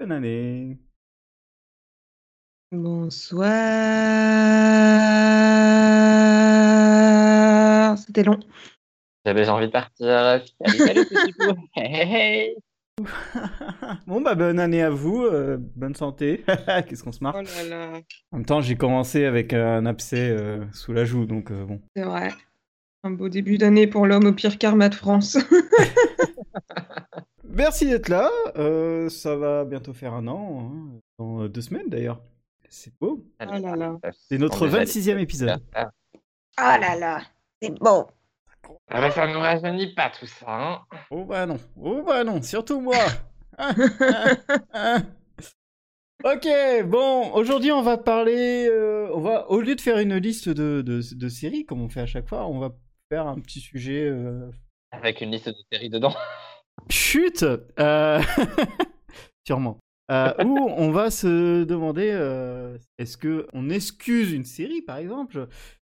Bonne année. Bonsoir. C'était long. J'avais envie de partir. Petit hey, hey. bon, bah, bonne année à vous. euh, bonne santé. Qu'est-ce qu'on se marre? Oh là là. En même temps, j'ai commencé avec un abcès euh, sous la joue, donc euh, bon. C'est vrai. Un beau début d'année pour l'homme au pire karma de France. Merci d'être là. euh, ça va bientôt faire un an. hein, Dans euh, deux semaines d'ailleurs. C'est beau. Oh là là. C'est notre On est 26e épisode. Ah, Oh là là. C'est beau. ah bah, ça ne nous rajeunit pas tout ça. Hein. Oh bah non. Oh bah non. Surtout moi. Ah, ah, ah. Ok, bon, aujourd'hui on va parler, euh, on va, au lieu de faire une liste de, de, de séries comme on fait à chaque fois, on va faire un petit sujet euh, Avec une liste de séries dedans. Chut euh, Sûrement. Euh, où on va se demander euh, est-ce que on excuse une série, par exemple,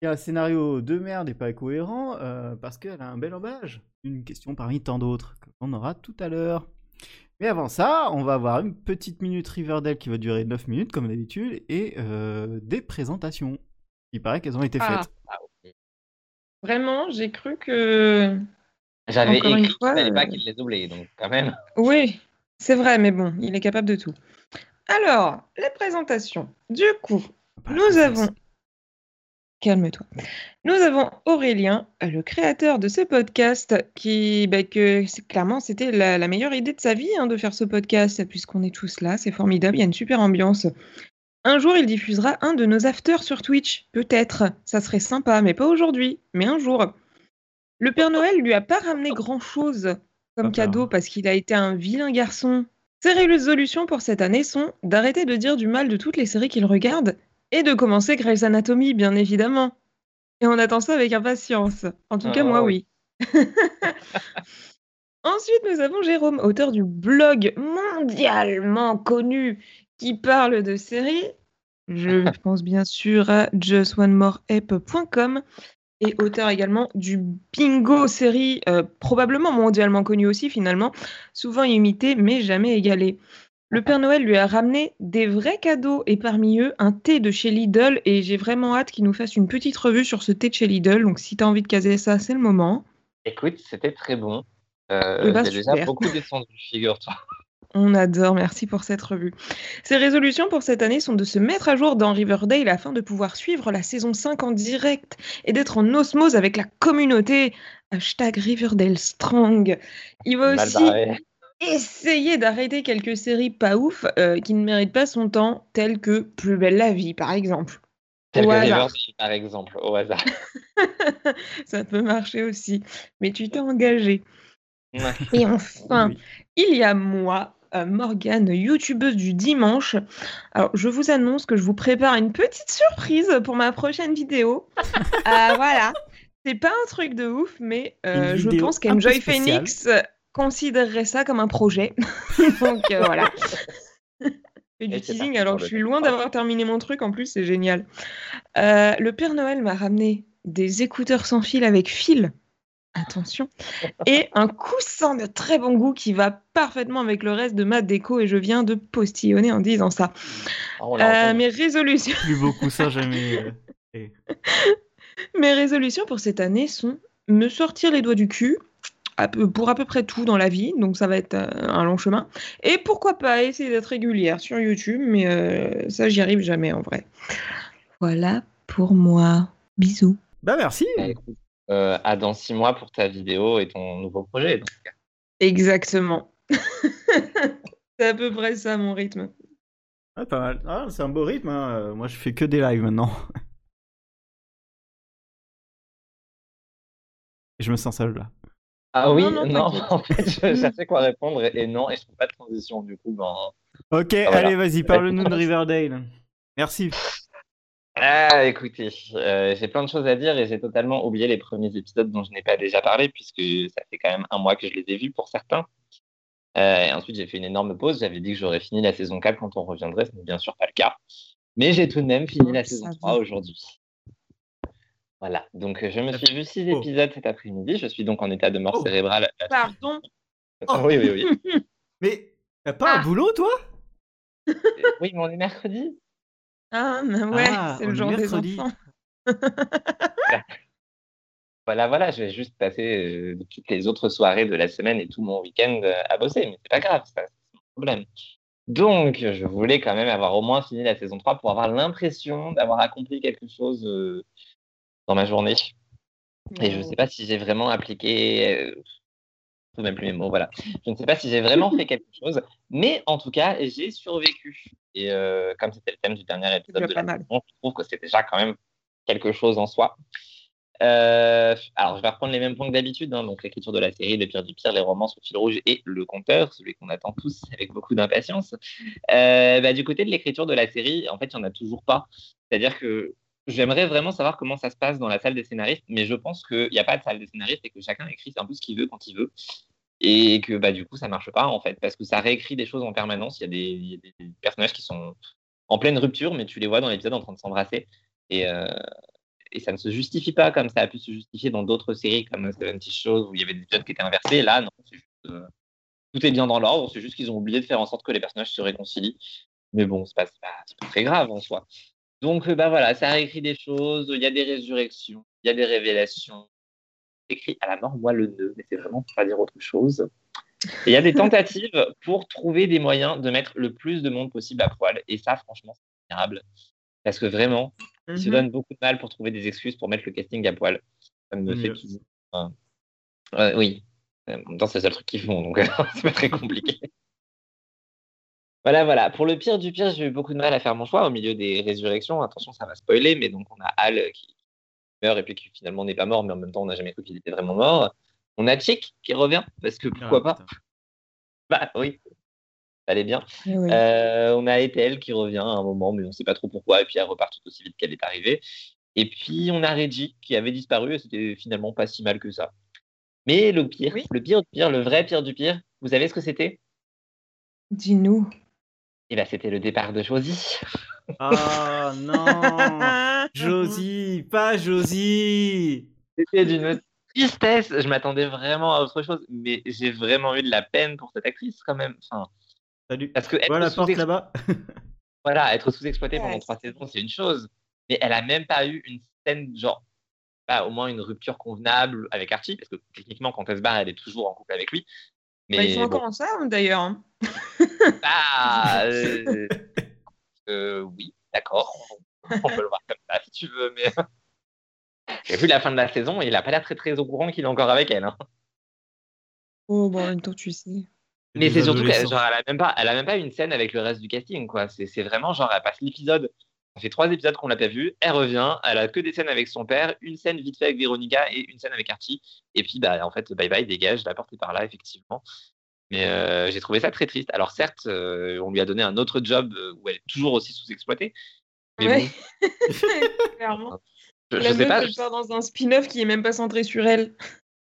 qui a un scénario de merde et pas cohérent, euh, parce qu'elle a un bel emballage Une question parmi tant d'autres qu'on aura tout à l'heure. Mais avant ça, on va avoir une petite minute Riverdale qui va durer 9 minutes, comme d'habitude, et euh, des présentations. Il paraît qu'elles ont été Ah. faites. Ah. Vraiment, j'ai cru que. J'avais écrit, fois, je savais pas euh, qu'il les oubliait, donc quand même. Oui, c'est vrai, mais bon, il est capable de tout. Alors, les présentations. Du coup, nous avons. Calme-toi. Nous avons Aurélien, le créateur de ce podcast, qui, bah, que clairement, c'était la, la meilleure idée de sa vie hein, de faire ce podcast, puisqu'on est tous là, c'est formidable, il y a une super ambiance. Un jour, il diffusera un de nos afters sur Twitch, peut-être. Ça serait sympa, mais pas aujourd'hui, mais un jour. Le Père Noël lui a pas ramené grand-chose comme cadeau parce qu'il a été un vilain garçon. Ses résolutions pour cette année sont d'arrêter de dire du mal de toutes les séries qu'il regarde et de commencer Grey's Anatomy, bien évidemment. Et on attend ça avec impatience. En tout cas, moi, Oh. oui. Ensuite, nous avons Jérôme, auteur du blog mondialement connu qui parle de séries. Je pense bien sûr à justonemoreapp.com et auteur également du bingo série, euh, probablement mondialement connu aussi finalement, souvent imité mais jamais égalé. Le Père Noël lui a ramené des vrais cadeaux et parmi eux un thé de chez Lidl et j'ai vraiment hâte qu'il nous fasse une petite revue sur ce thé de chez Lidl. Donc si tu as envie de caser ça, c'est le moment. Écoute, c'était très bon. Euh, Eh ben, J'ai déjà super. beaucoup descendu, figure-toi. On adore, merci pour cette revue. Ses résolutions pour cette année sont de se mettre à jour dans Riverdale afin de pouvoir suivre la saison 5 en direct et d'être en osmose avec la communauté. Hashtag Riverdale Strong. Il va Mal aussi barré. essayer d'arrêter quelques séries pas ouf euh, qui ne méritent pas son temps, telles que Plus belle la vie, par exemple. Tel Au que hasard. Riverdale, par exemple, au hasard. Ça peut marcher aussi, mais tu t'es engagé. Ouais. Et enfin, Oui. il y a moi, Morgane, youtubeuse du dimanche. Alors, je vous annonce que je vous prépare une petite surprise pour ma prochaine vidéo. Euh, voilà. C'est pas un truc de ouf, mais euh, je pense qu'Enjoy. Phoenix euh, considérerait ça comme un projet. Donc euh, voilà. Et du teasing, alors je suis loin d'avoir terminé mon truc, en plus c'est génial. Euh, le Père Noël m'a ramené des écouteurs sans fil avec fil. Attention. Et un coussin de très bon goût qui va parfaitement avec le reste de ma déco et je viens de postillonner en disant ça. Oh, l'a Euh, mes résolutions. Plus beaucoup ça jamais. euh, et- Mes résolutions pour cette année sont me sortir les doigts du cul pour à peu près tout dans la vie, donc ça va être euh, un long chemin. Et pourquoi pas essayer d'être régulière sur YouTube, mais euh, ça j'y arrive jamais en vrai. Voilà pour moi. Bisous. Bah merci. Euh, à dans six mois pour ta vidéo et ton nouveau projet. Exactement. C'est à peu près ça mon rythme. Ah, pas mal. Ah, c'est un beau rythme. hein. Euh, Moi, je fais que des lives maintenant. Et je me sens seul là. Ah oui, Non, non, non, en fait, je cherchais quoi répondre et, et non, et je trouve pas de transition du coup. Ben... Ok, Ah, voilà. allez, vas-y, parle-nous de Riverdale. Merci. Ah, écoutez, euh, j'ai plein de choses à dire et j'ai totalement oublié les premiers épisodes dont je n'ai pas déjà parlé puisque ça fait quand même un mois que je les ai vus pour certains. Euh, et ensuite, j'ai fait une énorme pause. J'avais dit que j'aurais fini la saison 4 quand on reviendrait. Ce n'est bien sûr pas le cas. Mais j'ai tout de même fini la Oh, saison ça 3 va. aujourd'hui. Voilà. Donc, euh, je me suis vu six Oh. épisodes cet après-midi. Je suis donc en état de mort Oh. cérébrale. Pardon. Ah, oui, oui, oui. Mais t'as pas un Ah. boulot, toi? Oui, mais on est mercredi. Ah, mais ouais, Ah, c'est on le est jour des mercredi. enfants. Voilà, voilà, je vais juste passer euh, toutes les autres soirées de la semaine et tout mon week-end euh, à bosser, mais c'est pas grave, ça, c'est pas un problème. Donc, je voulais quand même avoir au moins fini la saison 3 pour avoir l'impression d'avoir accompli quelque chose euh, dans ma journée. Et je ne sais pas si j'ai vraiment appliqué, euh, je même plus mes mots, voilà. Je ne sais pas si j'ai vraiment fait quelque chose, mais en tout cas, j'ai survécu. Et euh, comme c'était le thème du dernier épisode de la saison, je trouve que c'est déjà quand même quelque chose en soi. Euh, alors, je vais reprendre les mêmes points que d'habitude, hein, donc l'écriture de la série, le pire du pire, les romances au fil rouge et le compteur, celui qu'on attend tous avec beaucoup d'impatience. Euh, bah, du côté de l'écriture de la série, en fait, il n'y en a toujours pas. C'est-à-dire que j'aimerais vraiment savoir comment ça se passe dans la salle des scénaristes, mais je pense qu'il n'y a pas de salle des scénaristes et que chacun écrit un peu ce qu'il veut quand il veut. Et que bah, du coup, ça marche pas, en fait, parce que ça réécrit des choses en permanence. Il y a des, personnages qui sont en pleine rupture, mais tu les vois dans l'épisode en train de s'embrasser. Et, euh, ça ne se justifie pas comme ça a pu se justifier dans d'autres séries comme Seventy Shows où il y avait des épisodes qui étaient inversés. Là, non, c'est juste, euh, tout est bien dans l'ordre. C'est juste qu'ils ont oublié de faire en sorte que les personnages se réconcilient. Mais bon, c'est pas, pas très grave en soi. Donc, euh, bah voilà, ça réécrit des choses. Il y a des résurrections, il y a des révélations. C'est écrit à la mort, moi le nœud, mais c'est vraiment pour pas dire autre chose. Et il y a des tentatives pour trouver des moyens de mettre le plus de monde possible à poil. Et ça, franchement, c'est admirable. Parce que vraiment, ils se Mhm. donnent beaucoup de mal pour trouver des excuses pour mettre le casting à poil. Ça me fait plaisir. Euh, oui, Euh, en même temps, c'est le seul truc qu'ils font, donc c'est pas très compliqué. Voilà, voilà. Pour le pire du pire, j'ai eu beaucoup de mal à faire mon choix au milieu des résurrections. Attention, ça va spoiler, mais donc on a Hal qui meurt et puis qui finalement n'est pas mort, mais en même temps, on n'a jamais cru qu'il était vraiment mort. On a Chick qui revient, parce que pourquoi Ah, pas? putain. Bah oui, ça allait bien. Eh oui. Euh, on a Ethel qui revient à un moment, mais on ne sait pas trop pourquoi, et puis elle repart tout aussi vite qu'elle est arrivée. Et puis on a Reggie qui avait disparu, et c'était finalement pas si mal que ça. Mais le pire, Oui. le pire du pire, le vrai pire du pire, vous savez ce que c'était? Dis-nous. Eh ben, c'était le départ de Josie. Ah non Josie Pas Josie C'était d'une tristesse. Je m'attendais vraiment à autre chose, mais j'ai vraiment eu de la peine pour cette actrice quand même. Enfin, Salut. parce que Voilà la porte là-bas. voilà, être sous-exploitée pendant trois saisons, c'est une chose. Mais elle a même pas eu une scène, genre, pas au moins une rupture convenable avec Archie, parce que techniquement, quand elle se barre, elle est toujours en couple avec lui. Mais Bah, ils sont bon, encore ensemble d'ailleurs. ah, euh, euh, oui, d'accord. On peut le voir comme ça si tu veux, mais. J'ai vu la fin de la saison et il a pas l'air très très au courant qu'il est encore avec elle. hein. Oh, bon, en même temps, tu sais. Mais c'est surtout qu'elle adolescents. genre, elle a même pas, elle a même pas une scène avec le reste du casting, quoi. C'est c'est vraiment genre, elle passe l'épisode. Ça fait trois épisodes qu'on l'a pas vue. Elle revient. Elle a que des scènes avec son père, une scène vite fait avec Véronica et une scène avec Archie. Et puis, bah, en fait, bye bye, dégage. La porte est par là, effectivement. Mais euh, j'ai trouvé ça très triste. Alors certes, euh, on lui a donné un autre job euh, où elle est toujours aussi sous-exploitée. Mais Ouais. bon, Clairement. je, je La sais meuf, pas. elle Je, part dans un spin-off qui est même pas centré sur elle.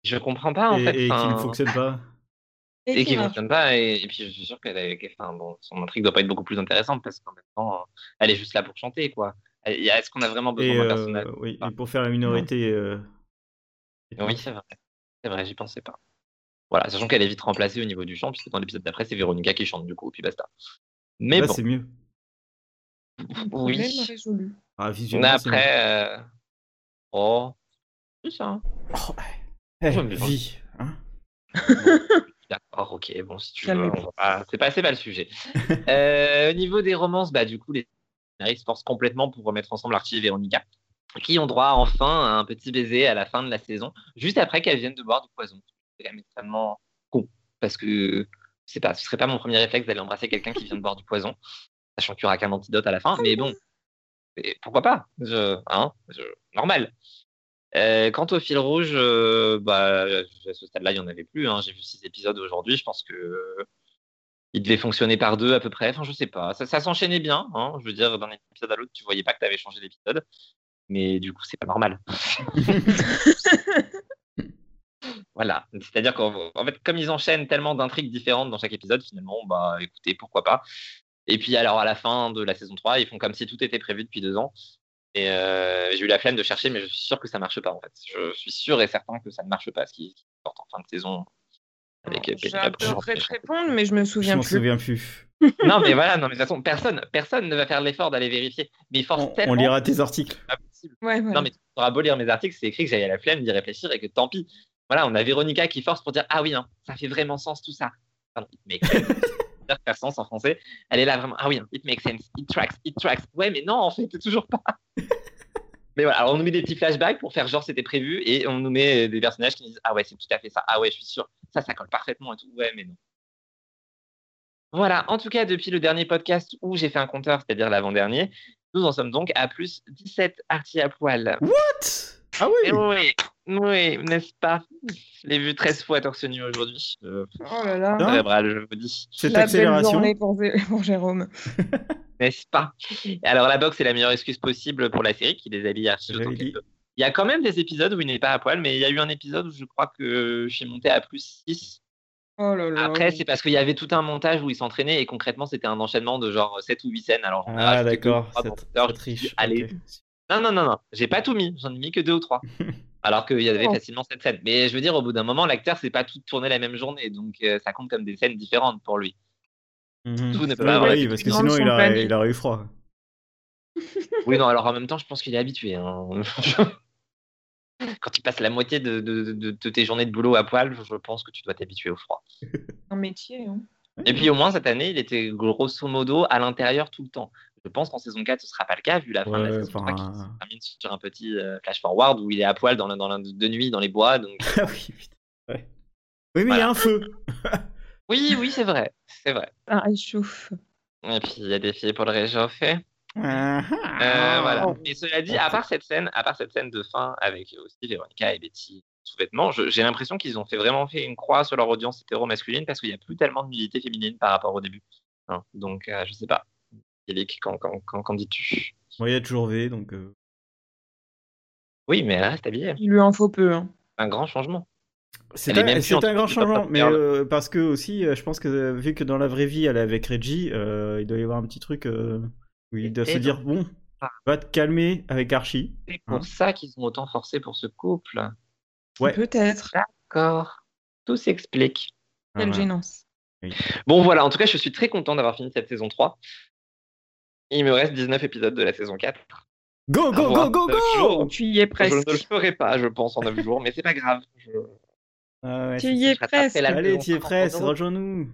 je comprends pas en et, fait. et qui ne fonctionne pas. et qui marche. fonctionne pas. Et, et puis je suis sûr qu'elle a- qu'elle- enfin, bon, son intrigue doit pas être beaucoup plus intéressante parce qu'en même temps, elle est juste là pour chanter, quoi. Est-ce qu'on a vraiment besoin d'un euh, personnage? oui, et pour faire la minorité. euh, Oui, c'est vrai. C'est vrai, j'y pensais pas. Voilà, sachant qu'elle est vite remplacée au niveau du chant, puisque dans l'épisode d'après, c'est Véronica qui chante du coup, puis basta. Mais Là, bon, c'est mieux. Oui. résolu. Ah, visuellement, c'est mieux. après, euh, oh, c'est ça. hein. Oh, eh, bon. vie. hein. D'accord, ok, bon, si tu veux, on va pas- c'est pas, c'est pas le sujet. Euh, au niveau des romances, bah, du coup, les scénaristes se forcent complètement pour remettre ensemble Archie et Véronica, qui ont droit enfin à un petit baiser à la fin de la saison, juste après qu'elles viennent de boire du poison. C'est quand même extrêmement con, parce que c'est pas, ce serait pas mon premier réflexe d'aller embrasser quelqu'un qui vient de boire du poison, sachant qu'il n'y aura qu'un antidote à la fin, mais bon, pourquoi pas? Hein, Normal. Euh, quant au fil rouge, euh, bah, à ce stade-là, il n'y en avait plus. hein. J'ai vu six épisodes aujourd'hui. Je pense que il devait fonctionner par deux à peu près. Enfin, je sais pas. Ça, ça s'enchaînait bien. hein. Je veux dire, d'un épisode à l'autre, tu voyais pas que tu avais changé d'épisode. Mais du coup, c'est pas normal. Voilà. C'est-à-dire qu'en en fait, comme ils enchaînent tellement d'intrigues différentes dans chaque épisode, finalement, bah écoutez, pourquoi pas. Et puis alors à la fin de la saison 3, ils font comme si tout était prévu depuis deux ans. Et euh, j'ai eu la flemme de chercher, mais je suis sûr que ça marche pas en fait. Je suis sûr et certain que ça ne marche pas ce qui qui sortent en fin de saison. Avec euh, J'ai un peu de répondre, mais je me Je souviens m'en plus. souviens plus. Non, mais voilà, non, mais de toute façon, personne, personne ne va faire l'effort d'aller vérifier. Mais il force On, tellement. on lira tes articles. Ouais, voilà. Non, mais tu auras beau lire mes articles, c'est écrit que j'avais la flemme d'y réfléchir et que tant pis. Voilà, on a Véronica qui force pour dire Ah oui, hein, ça fait vraiment sens tout ça. Pardon, it makes sense. Ça fait sens en français. Elle est là vraiment Ah oui, hein, it makes sense, it tracks, it tracks. Ouais, mais non, en fait, toujours pas. mais voilà, alors on nous met des petits flashbacks pour faire genre c'était prévu et on nous met des personnages qui disent Ah ouais, c'est tout à fait ça. Ah ouais, je suis sûr. Ça, ça colle parfaitement et tout. Ouais, mais non. Voilà, en tout cas, depuis le dernier podcast où j'ai fait un compteur, c'est-à-dire l'avant-dernier, nous en sommes donc à plus 17 artis à poil. What? Ah Eh oui oui, oui, n'est-ce pas? Je l'ai vu 13 fois torse nu aujourd'hui. Euh, Oh là là. Cérébral, je vous dis. Cette La belle accélération. journée pour, pour Jérôme. N'est-ce pas? Alors, la boxe est la meilleure excuse possible pour la série qui les habille archi J'avais autant qu'elle dit. peut. Il y a quand même des épisodes où il n'est pas à poil, mais il y a eu un épisode où je crois que je suis monté à plus 6. Oh là là. Après, c'est parce qu'il y avait tout un montage où il s'entraînait et concrètement, c'était un enchaînement de genre 7 ou 8 scènes. Alors, Ah d'accord, dit, riche. Allez. Non, non, non, non, j'ai pas tout mis, j'en ai mis que deux ou trois. Alors qu'il y avait Oh. facilement sept scènes. Mais je veux dire, au bout d'un moment, l'acteur, c'est pas tout tourné la même journée, donc euh, ça compte comme des scènes différentes pour lui. Mhm. Tout ne peut pas avoir oui, parce que sinon il il aurait eu froid. Oui, non, alors en même temps, je pense qu'il est habitué. hein. Quand tu passes la moitié de, de- de- de tes journées de boulot à poil, je pense que tu dois t'habituer au froid. un métier. Hein. Et puis au moins, cette année, il était grosso modo à l'intérieur tout le temps. Je pense qu'en saison 4, ce sera pas le cas, vu la fin de la saison 3 enfin, qui se termine sur un petit euh, flash forward où il est à poil dans dans la- de nuit dans les bois. Donc... Ah oui. Ouais. Oui, mais il y a un feu. Oui, oui, c'est vrai. C'est vrai. Ça réchauffe. Et puis il y a des filles pour le réchauffer. Euh, voilà. Oh. Et cela dit, à part cette scène, à part cette scène de fin avec aussi Véronica et Betty sous-vêtements, j'ai l'impression qu'ils ont fait vraiment fait une croix sur leur audience hétéro-masculine parce qu'il n'y a plus tellement de nudité féminine par rapport au début. Hein, donc, euh, je sais pas. Yélik, qu'en qu'en- qu'en- qu'en dis-tu? Bon, il y a toujours V, donc. euh, Oui, mais reste habillée. Il lui en faut peu. Hein. Un grand changement. C'est un, grand changement, mais euh, parce que aussi, euh, je pense que vu que dans la vraie vie, elle est avec Reggie, euh, il doit y avoir un petit truc euh, où il doit Et se dire bon, Ah. va te calmer avec Archie. C'est pour Hein. ça qu'ils ont autant forcé pour ce couple. Ouais. Peut-être. D'accord. Tout s'explique. Quelle Voilà. gênance. Bon, voilà. En tout cas, je suis très content d'avoir fini cette saison 3. Il me reste 19 épisodes de la saison 4. Go, go, go, go, go jours. Tu y es Je presque. ne le ferai pas, je pense, en 9 jours, mais c'est pas grave. Je- Ah ouais, Tu y es je presque. Allez, on t'y es presque, rejoins-nous.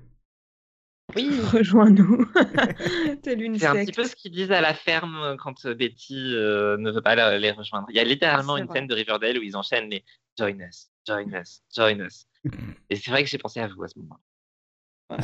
Oui, Rejoins-nous. C'est un petit peu ce qu'ils disent à la ferme quand euh, Betty euh, ne veut pas les rejoindre. Il y a littéralement une vrai. scène de Riverdale où ils enchaînent les Join us, join us, join us. Et c'est vrai que j'ai pensé à vous à ce moment. Oh,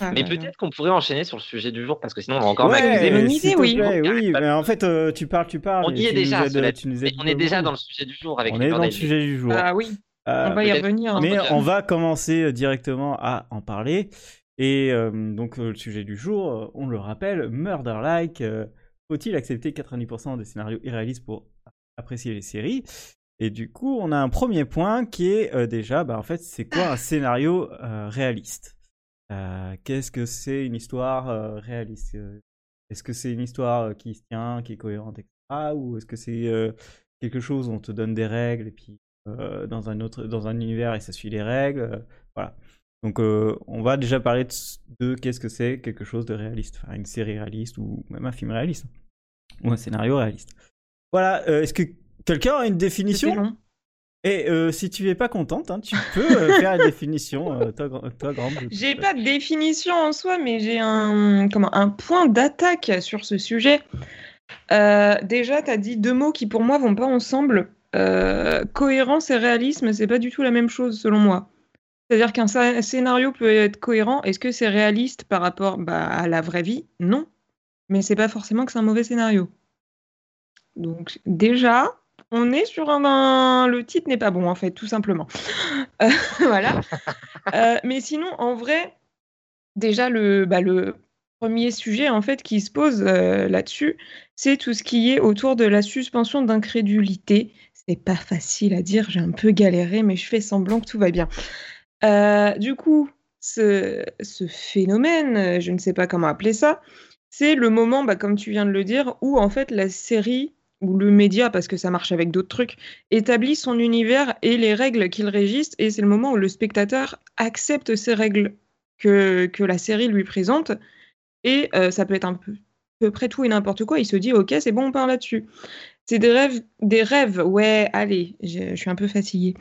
Ah, Mais peut-être qu'on pourrait enchaîner sur le sujet du jour parce que sinon on va encore Ouais, m'accuser. idée, oui. plaît, oui, mais en fait, euh, tu parles, tu parles. On y est déjà, nous aides- cela tu nous Mais aides on est déjà dans le sujet du jour avec On est dans le sujet du jour. Ah oui, Euh, on va y revenir. hein. Mais on va commencer directement à en parler. Et euh, donc, le sujet du jour, on le rappelle, Murder Like. euh, Faut-il accepter 90% des scénarios irréalistes pour apprécier les séries? Et du coup, on a un premier point qui est euh, déjà, bah, en fait, c'est quoi un scénario euh, réaliste? Euh, Qu'est-ce que c'est une histoire euh, réaliste? Euh, Est-ce que c'est une histoire qui se tient, qui est cohérente, etc. Ou est-ce que c'est quelque chose où on te donne des règles et puis dans un autre dans un univers et ça suit les règles voilà donc on va déjà parler de, de qu'est-ce que c'est quelque chose de réaliste enfin une série réaliste ou même un film réaliste ou un scénario réaliste voilà est-ce que quelqu'un a une définition? Et euh, si tu es pas contente hein, tu peux euh, faire une définition euh, toi, toi grande J'ai pas de définition en soi, mais j'ai un, comment, un point d'attaque sur ce sujet. Euh, déjà, tu as dit deux mots qui pour moi vont pas ensemble. Cohérence et réalisme, c'est pas du tout la même chose selon moi. C'est-à-dire qu'un sc- scénario peut être cohérent. Est-ce que c'est réaliste par rapport bah, à la vraie vie? Non. Mais c'est pas forcément que c'est un mauvais scénario. Donc déjà, on est sur un, un- le titre n'est pas bon en fait, tout simplement. Euh, voilà. Euh, mais sinon, en vrai, déjà le, bah, le premier sujet en fait qui se pose euh, là-dessus, c'est tout ce qui est autour de la suspension d'incrédulité. C'est pas facile à dire, j'ai un peu galéré, mais je fais semblant que tout va bien. Du coup, ce, ce phénomène, je ne sais pas comment appeler ça, c'est le moment, bah, comme tu viens de le dire, où en fait la série ou le média, parce que ça marche avec d'autres trucs, établit son univers et les règles qu'il régisse, et c'est le moment où le spectateur accepte ces règles que, la série lui présente, et euh, ça peut être un peu, à peu près tout et n'importe quoi, il se dit, ok, c'est bon, on part là-dessus. C'est des rêves, des rêves, ouais, allez, je, je suis un peu fatiguée.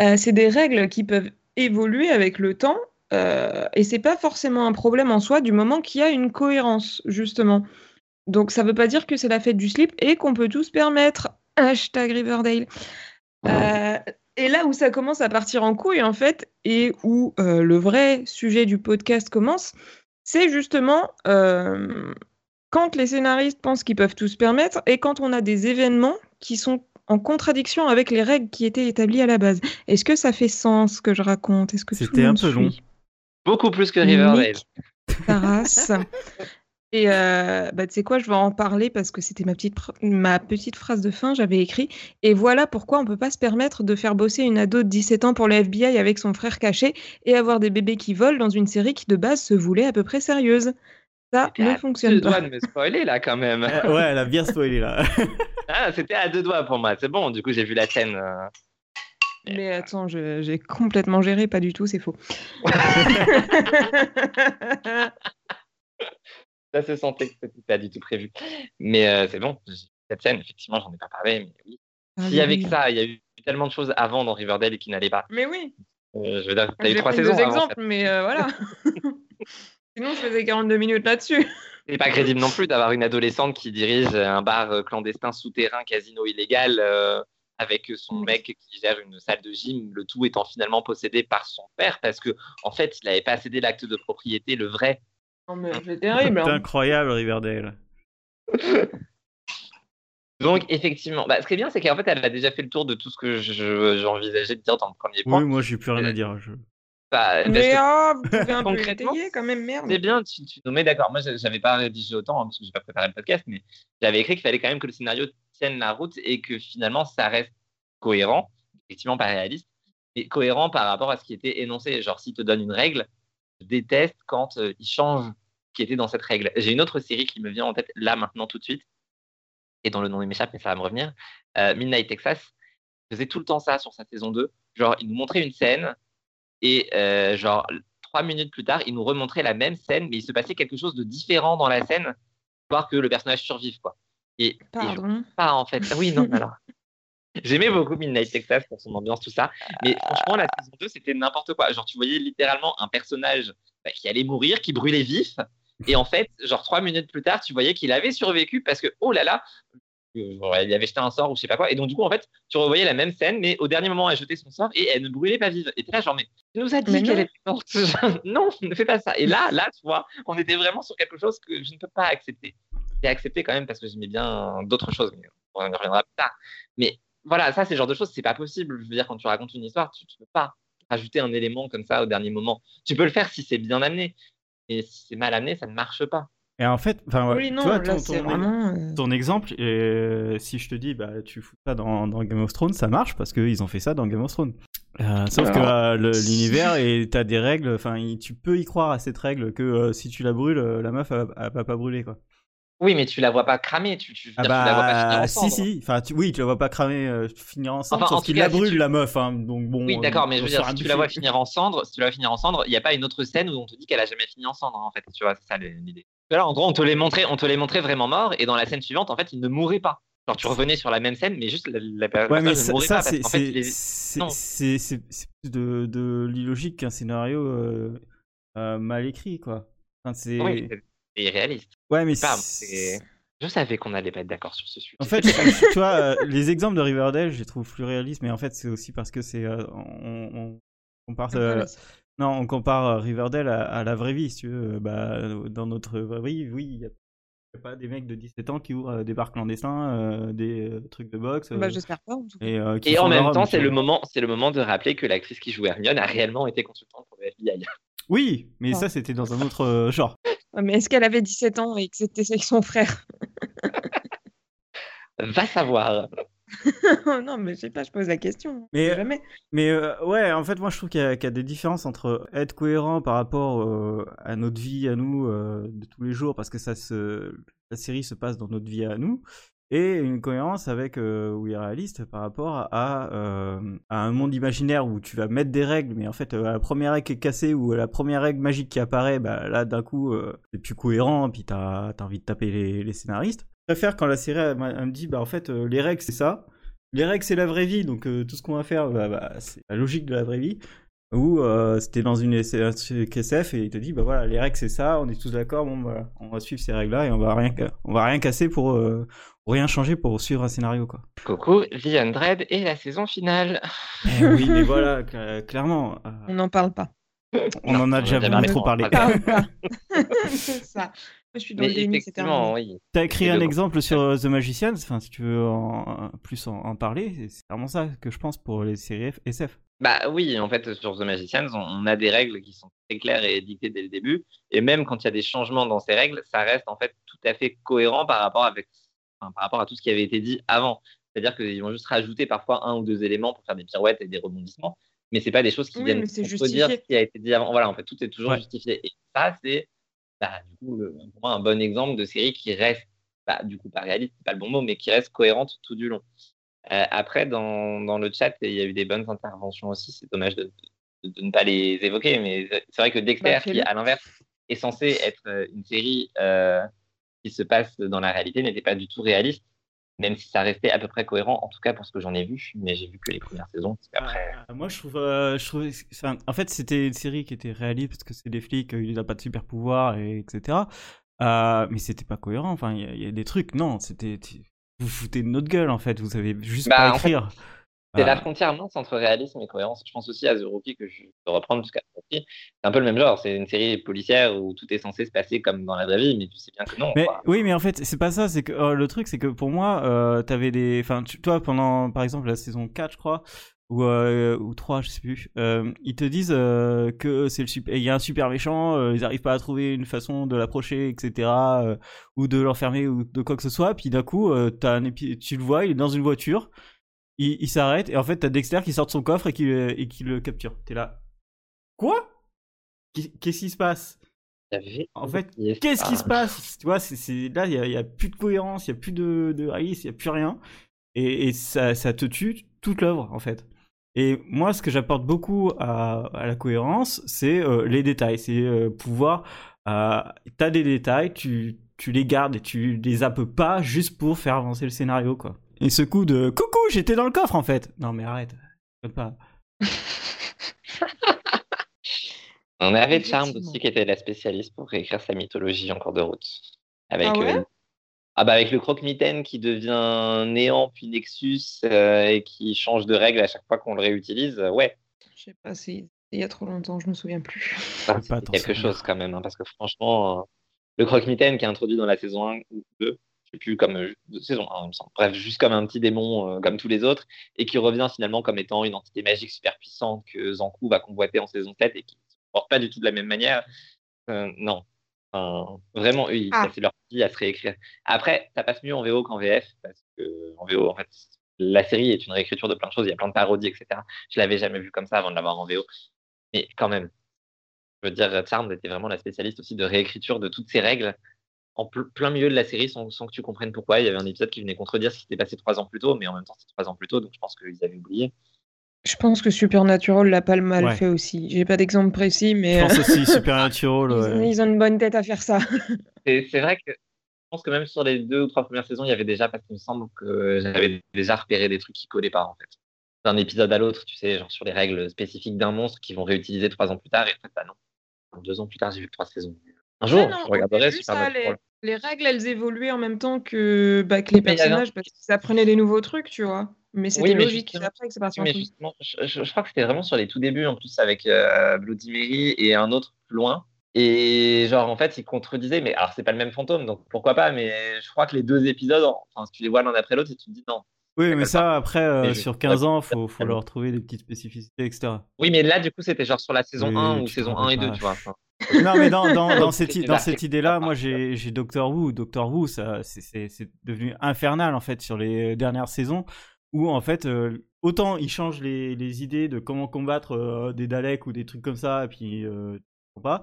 Euh, c'est des règles qui peuvent évoluer avec le temps, euh, et c'est pas forcément un problème en soi du moment qu'il y a une cohérence, justement. Donc ça veut pas dire que c'est la fête du slip et qu'on peut tout se permettre. Hashtag Riverdale. Euh, et là où ça commence à partir en couille, en fait, et où euh, le vrai sujet du podcast commence, c'est justement euh, quand les scénaristes pensent qu'ils peuvent tout se permettre et quand on a des événements qui sont en contradiction avec les règles qui étaient établies à la base. Est-ce que ça fait sens ce que je raconte? Est-ce que C'était un peu long. Beaucoup plus que Riverdale. Nick. Ta race. Et euh, bah, tu sais quoi, je vais en parler parce que c'était ma petite, phr- ma petite phrase de fin, j'avais écrit. Et voilà pourquoi on peut pas se permettre de faire bosser une ado de 17 ans pour le FBI avec son frère caché et avoir des bébés qui volent dans une série qui de base se voulait à peu près sérieuse. Ça ne à fonctionne deux pas. doigts de me spoiler là quand même. Euh, ouais, elle a bien spoilé là. Ah, c'était à deux doigts pour moi. C'est bon, du coup j'ai vu la scène. euh, Mais attends, j'ai complètement géré, pas du tout, c'est faux. Ça se sentait que c'était pas du tout prévu. Mais euh, c'est bon, cette scène, effectivement, j'en ai pas parlé. Mais oui. S'il y avait que ça, il y a eu tellement de choses avant dans Riverdale et qui n'allaient pas. Mais oui, Euh, je veux dire, t'as eu trois saisons. deux avant, exemples, mais euh, voilà. Sinon, je faisais 42 minutes là-dessus. C'est pas crédible non plus d'avoir une adolescente qui dirige un bar euh, clandestin souterrain, casino illégal, euh, avec son Mm. mec qui gère une salle de gym, le tout étant finalement possédé par son père, parce que en fait, il n'avait pas cédé l'acte de propriété, le vrai. Non, mais c'est terrible. C'est hein. incroyable, Riverdale. Donc, effectivement, bah, ce qui est bien, c'est qu'en fait, elle a déjà fait le tour de tout ce que je- j'envisagais de dire dans le premier point. Oui, moi, j'ai plus rien à dire. je- Bah, Mais que ah, vous pouvez un peu quand même, merde. C'est bien, tu, tu nous mets d'accord. Moi, j'a- j'avais pas rédigé autant hein, parce que j'ai pas préparé le podcast, mais j'avais écrit qu'il fallait quand même que le scénario tienne la route et que finalement ça reste cohérent, effectivement pas réaliste, mais cohérent par rapport à ce qui était énoncé. Genre, s'il te donne une règle, déteste quand euh, il change qui était dans cette règle. J'ai une autre série qui me vient en tête là maintenant tout de suite et dont le nom m'échappe, mais ça va me revenir. Euh, Midnight Texas faisait tout le temps ça sur sa saison 2. Genre, il nous montrait une scène et euh, genre trois minutes plus tard, il nous remontrait la même scène, mais il se passait quelque chose de différent dans la scène, voir que le personnage survive quoi. Et, et je Pardon? pas en fait. Oui, non, alors. J'aimais beaucoup Midnight Texas pour son ambiance, tout ça. Mais franchement, la saison 2, c'était n'importe quoi. Genre, tu voyais littéralement un personnage bah, qui allait mourir, qui brûlait vif. Et en fait, genre trois minutes plus tard, tu voyais qu'il avait survécu parce que, oh là là, euh, il avait jeté un sort ou je sais pas quoi. Et donc, du coup, en fait, tu revoyais la même scène, mais au dernier moment, elle jetait son sort et elle ne brûlait pas vive. Et t'es là, genre, mais tu nous as dit qu'elle était morte. non, ne fais pas ça. Et là, là, tu vois, on était vraiment sur quelque chose que je ne peux pas accepter. J'ai accepté quand même parce que j'aimais bien d'autres choses, mais on y reviendra plus tard. Mais voilà, ça, c'est le genre de choses, c'est pas possible. Je veux dire, quand tu racontes une histoire, tu ne peux pas rajouter un élément comme ça au dernier moment. Tu peux le faire si c'est bien amené. Et si c'est mal amené, ça ne marche pas. Et en fait, enfin, ouais, Oui, tu vois, là, ton, c'est ton- vraiment. euh, ton exemple, euh, si je te dis, bah, tu fous ça dans, dans Game of Thrones, ça marche parce qu'ils ont fait ça dans Game of Thrones. Euh, sauf que euh, l'univers et t'as des règles, enfin, tu peux y croire à cette règle que euh, si tu la brûles, la meuf elle va pas brûler quoi. Oui, mais tu la vois pas cramer, tu, tu, Ah tu la vois pas finir bah en si cendres. si, enfin tu, oui tu la vois pas cramer, euh, finir ensemble, Enfin, en sauf qu'il la si brûle tu- la meuf, hein, donc bon. Oui, euh, d'accord, mais je veux dire, si tu la vois finir en cendres, si tu la vois finir en cendres, il n'y a pas une autre scène où on te dit qu'elle a jamais fini en cendres, en fait. Tu vois, c'est ça l'idée. Là, en gros, on te les montrait, on te les montrait vraiment morts, et dans la scène suivante, en fait, il ne mourait pas. Genre, tu revenais sur la même scène, mais juste la, la, la Ouais, mais personne ne ça, mourait ça, pas. C'est c'est- plus de, de l'illogique qu'un scénario euh, euh, mal écrit, quoi. Enfin, c'est... Oui, c'est irréaliste. Ouais, mais Je savais qu'on allait pas être d'accord sur ce sujet. En fait, tu vois, euh, les exemples de Riverdale, je les trouve plus réalistes, mais en fait, c'est aussi parce que c'est... euh, on, on compare... euh, non, on compare Riverdale à, à la vraie vie, si tu veux. Bah, dans notre vraie vie, oui, il n'y a, y a pas des mecs de 17 ans qui ouvrent euh, des bars clandestins, euh, des euh, trucs de boxe. euh, Bah, j'espère pas. en tout cas. et, euh, qui Et en même temps, c'est le moment, c'est le moment de rappeler que l'actrice qui joue Hermione a réellement été consultante pour le FBI. Oui, mais ça, c'était dans un autre euh, genre. Ouais, Mais est-ce qu'elle avait 17 ans et que c'était avec son frère? Va savoir. Non, mais je sais pas, je pose la question. Mais- jamais. Mais euh, ouais, en fait, moi, je trouve qu'il y, a qu'il y a des différences entre être cohérent par rapport euh, à notre vie, à nous, euh, de tous les jours, parce que ça se, la série se passe dans notre vie à nous, et une cohérence avec euh, réaliste par rapport à, euh, à un monde imaginaire où tu vas mettre des règles, mais en fait, euh, la première règle qui est cassée ou la première règle magique qui apparaît, bah, là, d'un coup, euh, c'est plus cohérent, puis t'as as envie de taper les, scénaristes. Je préfère quand la série me dit, bah, en fait, les règles, c'est ça. Les règles, c'est la vraie vie, donc tout ce qu'on va faire, bah, bah, c'est la logique de la vraie vie. Ou euh, c'était dans une SF et il te dit, bah voilà, les règles, c'est ça, on est tous d'accord, bon, bah, on va suivre ces règles-là et on va rien, on va rien casser pour, euh, rien changer pour suivre un scénario, quoi. Coucou, The Undread et la saison finale. Eh oui, mais voilà, cla- clairement, euh, On n'en parle pas. on en a déjà beaucoup trop parlé. C'est ça. Moi, je suis dans Mais le oui. T'as écrit un exemple sur The Magicians, enfin, si tu veux en, plus en, en parler, c'est vraiment ça que je pense pour les séries SF. Bah oui, en fait, sur The Magicians, on, on a des règles qui sont très claires et dictées dès le début. Et même quand il y a des changements dans ces règles, ça reste en fait tout à fait cohérent par rapport, avec, enfin, par rapport à tout ce qui avait été dit avant. C'est-à-dire qu'ils vont juste rajouter parfois un ou deux éléments pour faire des pirouettes et des rebondissements. Mais c'est pas des choses qui Oui, viennent mais c'est contredire justifié. ce qui a été dit avant. Voilà, en fait, tout est toujours Ouais. justifié. Et ça, c'est bah, du coup, le- pour moi un bon exemple de série qui reste, bah, du coup, pas réaliste, c'est pas le bon mot, mais qui reste cohérente tout du long. Euh, après, dans, dans le chat, il y a eu des bonnes interventions aussi. C'est dommage de, de- de ne pas les évoquer, mais c'est vrai que Dexter, Bah, qui à l'inverse est censé être euh, une série euh, qui se passe dans la réalité, n'était pas du tout réaliste, même si ça restait à peu près cohérent, en tout cas pour ce que j'en ai vu. Mais j'ai vu que les premières saisons, parce qu'après. Euh, moi, je trouve, euh, je trouve, enfin, en fait, c'était une série qui était réaliste parce que c'est des flics, euh, il n'a pas de super pouvoir, et etc. Euh, mais c'était pas cohérent. Enfin, il y, a- il y a des trucs, non, c'était, vous foutez de notre gueule en fait. Vous avez juste Bah, pas en fait, écrire. C'est Euh, la frontière mince entre réalisme et cohérence. Je pense aussi à The Rookie que je peux reprendre jusqu'à The Rookie. C'est un peu le même genre. C'est une série policière où tout est censé se passer comme dans la vraie vie, mais tu sais bien que non. Mais quoi. oui, mais en fait, c'est pas ça. C'est que euh, le truc, c'est que pour moi, euh, t'avais des. Enfin, tu- toi, pendant, par exemple, la saison 4, je crois, ou, euh, ou 3, je sais plus, euh, ils te disent euh, que c'est le super. Il y a un super méchant, euh, ils arrivent pas à trouver une façon de l'approcher, etc., euh, ou de l'enfermer, ou de quoi que ce soit. Puis d'un coup, t'as un tu le vois, il est dans une voiture, il, il s'arrête, et en fait, t'as Dexter qui sort de son coffre et qui, le- et qui le capture. T'es là. Quoi? Qu'est- Qu'est-ce qui se passe? En fait, Qu'est-ce qui se passe? Tu vois, c'est, là, il n'y a, il y a plus de cohérence, il n'y a plus de, de réalisme, il n'y a plus rien. Et, et ça, ça te tue toute l'œuvre, en fait. Et moi, ce que j'apporte beaucoup à, à la cohérence, c'est euh, les détails. C'est euh, pouvoir. Euh, T'as des détails, tu, tu les gardes et tu les zappes pas juste pour faire avancer le scénario, quoi. Et ce coup de coucou, j'étais dans le coffre, en fait. Non, mais arrête. je peux pas. On avait Charmed Effectivement. aussi qui était la spécialiste pour réécrire sa mythologie en cours de route. Avec, Ah ouais? euh, ah bah avec le croque-mitaine qui devient néant puis Nexus euh, et qui change de règle à chaque fois qu'on le réutilise. euh, Ouais, Je sais pas, c'est il y a trop longtemps, je me souviens plus. c'est t'en quelque chose quand même. hein, parce que franchement, euh, le croque-mitaine qui est introduit dans la saison 1 ou 2, je sais plus, comme euh, saison 1, il me semble. Bref, juste comme un petit démon euh, comme tous les autres et qui revient finalement comme étant une entité magique super puissante que Zankou va convoiter en saison 7 et qui ne se porte pas du tout de la même manière. Euh, non. Enfin, vraiment, eux, ils Ah. passaient leur vie à se réécrire. Après, ça passe mieux en VO qu'en VF, parce que en VO, en fait, la série est une réécriture de plein de choses, il y a plein de parodies, etc. Je l'avais jamais vu comme ça avant de l'avoir en VO. Mais quand même, je veux dire, Charmed était vraiment la spécialiste aussi de réécriture de toutes ces règles en ple- plein milieu de la série sans, sans que tu comprennes pourquoi. Il y avait un épisode qui venait contredire ce qui s'était passé trois ans plus tôt, mais en même temps, c'était trois ans plus tôt, donc je pense qu'ils avaient oublié. Je pense que Supernatural l'a pas mal Ouais. fait aussi. J'ai pas d'exemple précis, mais Je pense euh, aussi Supernatural. ils, ouais. ils ont une bonne tête à faire ça. C'est c'est vrai que je pense que même sur les deux ou trois premières saisons, il y avait déjà, parce qu'il me semble que j'avais déjà repéré des trucs qui collaient pas, en fait. D'un épisode à l'autre, tu sais, genre sur les règles spécifiques d'un monstre qui vont réutiliser trois ans plus tard, et en fait, bah non. Deux ans plus tard, j'ai vu que trois saisons. Un jour, Ouais, non, je regarderai Supernatural. Les règles, elles évoluaient en même temps que, bah, que les Mais personnages, parce que ça prenait des nouveaux trucs, tu vois. Mais c'était Oui, mais logique. justement- C'est après que c'est parti Mais justement, je, crois que c'était vraiment sur les tout débuts, en plus, avec euh, Bloody Mary et un autre plus loin. Et genre, en fait, ils contredisaient, mais alors, c'est pas le même fantôme, donc pourquoi pas, mais je crois que les deux épisodes, enfin, si tu les vois l'un après l'autre, et tu te dis non. Oui, mais ça, après, euh, Mais sur 15 ans, faut, faut leur trouver des petites spécificités, etc. Oui, mais là, du coup, c'était genre sur la saison Oui, 1 ou saison rappelles 1 et 2, pas. tu vois. enfin. Non, mais dans, dans, dans cette, dans là, cette idée-là, moi, j'ai j'ai Doctor Who. Doctor Who, ça, c'est- c'est c'est devenu infernal, en fait, sur les dernières saisons, où, en fait, euh, autant ils changent les, les idées de comment combattre euh, des Daleks ou des trucs comme ça, et puis, euh, pas.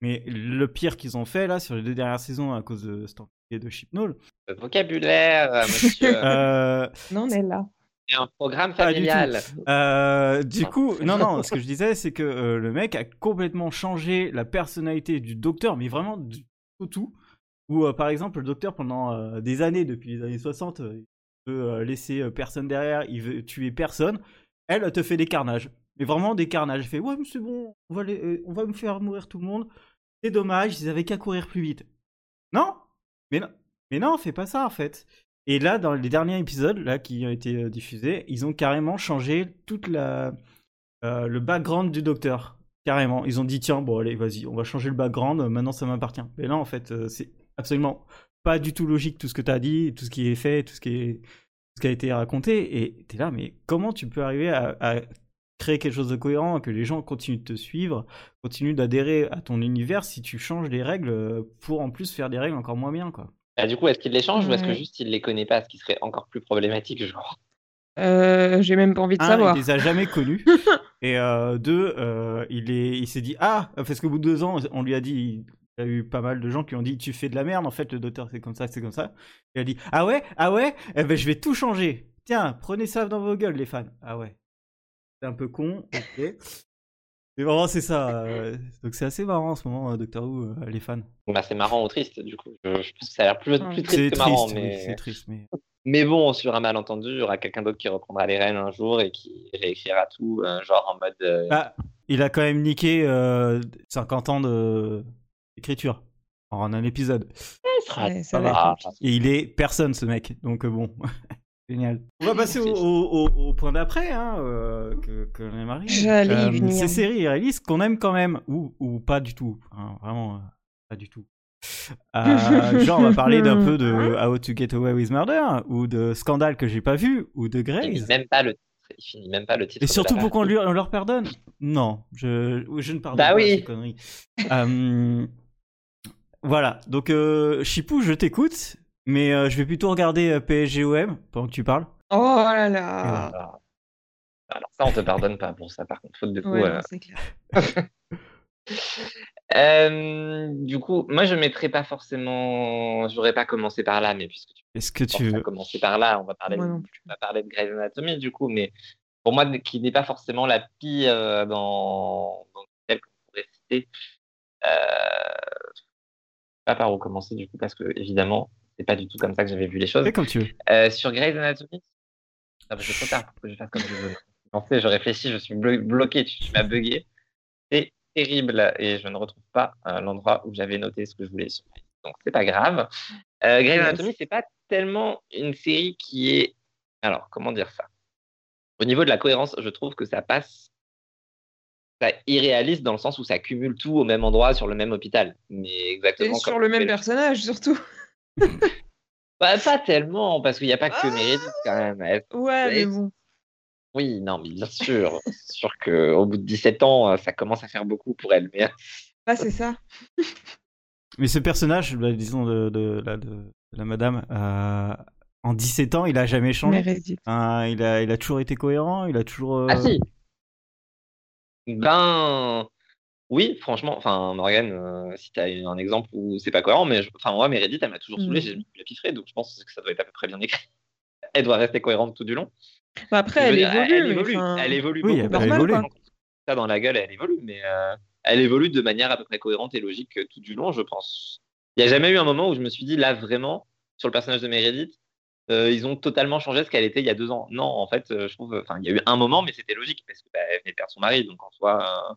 Mais le pire qu'ils ont fait là sur les deux dernières saisons à cause de Stampede et de Chipnall. Le vocabulaire, monsieur. Euh, Non, on est là. C'est un programme familial. euh, du coup, non, non, ce que je disais, c'est que euh, le mec a complètement changé la personnalité du docteur, mais vraiment du tout, euh, par exemple, le docteur, pendant euh, des années, depuis les années 60, euh, il euh, laisser euh, personne derrière, il veut tuer personne. Elle te fait des carnages. Mais vraiment des carnages. Elle fait Ouais, mais c'est bon, on va, les- euh, on va me faire mourir tout le monde. C'est dommage, ils avaient qu'à courir plus vite. Non mais non, mais non, fais pas ça en fait. Et là, dans les derniers épisodes là qui ont été diffusés, ils ont carrément changé toute la le background du docteur. Carrément, ils ont dit tiens bon allez vas-y, on va changer le background. Maintenant ça m'appartient. Mais là en fait, c'est absolument pas du tout logique tout ce que tu as dit, tout ce qui est fait, tout ce qui est tout ce qui a été raconté. Et t'es là, mais comment tu peux arriver à, à créer quelque chose de cohérent, que les gens continuent de te suivre, continuent d'adhérer à ton univers si tu changes les règles euh, pour en plus faire des règles encore moins bien quoi? Bah, du coup, est-ce qu'il les change ou est-ce que juste il les connaît pas, ce qui serait encore plus problématique, je crois? Euh, J'ai même pas envie de Un, savoir. il les a jamais connus. et euh, deux, euh, il est, il s'est dit ah parce qu'au bout de deux ans, on lui a dit, il y a eu pas mal de gens qui ont dit tu fais de la merde en fait le docteur c'est comme ça c'est comme ça. Il a dit ah ouais ah ouais eh ben je vais tout changer. Tiens prenez ça dans vos gueules les fans. Ah ouais. C'est un peu con. ok. Mais vraiment c'est ça. euh, donc c'est assez marrant en ce moment euh, Doctor Who euh, les fans. Bah, c'est marrant ou triste, du coup. Je, je pense que ça a l'air plus, triste que marrant. oui, mais... c'est triste mais. mais bon, sur un malentendu, il y aura quelqu'un d'autre qui reprendra les rênes un jour et qui réécrira tout, euh, genre en mode. euh, Ah, il a quand même niqué euh, 50 ans de d'écriture en un épisode. Ouais, ça va compliqué. Et il est personne ce mec, donc euh, bon, génial. On va passer au, au- au- au point d'après, hein, euh, que, que l'on aime venir. Ces séries réalistes qu'on aime quand même, ou, ou pas du tout, hein, vraiment euh, pas du tout. Euh, genre, on va parler d'un peu de How to Get Away with Murder, ou de Scandale que j'ai pas vu, ou de il Grey's. même pas le titre. Il finit même pas le titre. Et surtout pour qu'on leur pardonne? Non, je, je ne pardonne Bah pas oui. ces conneries. Euh, voilà, donc euh, Chipou, je t'écoute, mais euh, je vais plutôt regarder euh, PSGOM pendant que tu parles. Oh là là. Alors, alors ça, on te pardonne pas pour ça, par contre, faute de coup. Ouais, euh, c'est clair. Euh, du coup, moi, je mettrais pas forcément. J'aurais pas commencé par là, mais puisque tu Est-ce que tu veux commencer par là, on va parler, Moi de, non plus. on va parler de Grey's Anatomy, du coup, mais pour moi, qui n'est pas forcément la pire euh, dans, dans celle qu'on pourrait citer, euh, je pas par où commencer, du coup, parce que évidemment, c'est pas du tout comme ça que j'avais vu les choses. fais comme tu veux Euh, sur Grey's Anatomy, bah, c'est trop tard pour que je fasse comme je veux. Je réfléchis, je suis blo- bloqué, tu, tu m'as bugué. C'est terrible et je ne retrouve pas euh, l'endroit où j'avais noté ce que je voulais sur Donc, c'est pas grave. Euh, Grey's. Anatomy, c'est pas tellement une série qui est. Alors, comment dire ça? Au niveau de la cohérence, je trouve que ça passe. Irréaliste dans le sens où ça cumule tout au même endroit sur le même hôpital. Mais Et exactement sur le même personnage, surtout. Bah, pas tellement, parce qu'il n'y a pas que Ah Meredith quand même. Elle- Ouais, mais bon. Oui, non, mais bien sûr. C'est sûr qu'au bout de 17 ans, euh, ça commence à faire beaucoup pour elle. Mais Bah, c'est ça. Mais ce personnage, bah, disons de, de, la- de- de la madame, euh, en 17 ans, il a jamais changé. Hein, il, a, il a toujours été cohérent, il a toujours. euh, Ah si Ben oui, franchement, enfin Morgane, euh, si tu as un exemple où c'est pas cohérent, mais enfin moi Meredith, elle m'a toujours saoulé, Mm. j'ai la piffré, donc je pense que ça doit être à peu près bien écrit. Elle doit rester cohérente tout du long. Bah, après, elle dire, évolue. elle évolue, enfin, elle évolue Oui, beaucoup. elle évolue. Ça dans la gueule, elle évolue, mais euh, elle évolue de manière à peu près cohérente et logique euh, tout du long, je pense. Il n'y a jamais eu un moment où je me suis dit là vraiment sur le personnage de Meredith, euh, ils ont totalement changé ce qu'elle était il y a deux ans. Non, en fait, euh, je trouve, enfin, il y a eu un moment, mais c'était logique parce que bah, elle venait de perdre son mari, donc en soi, euh,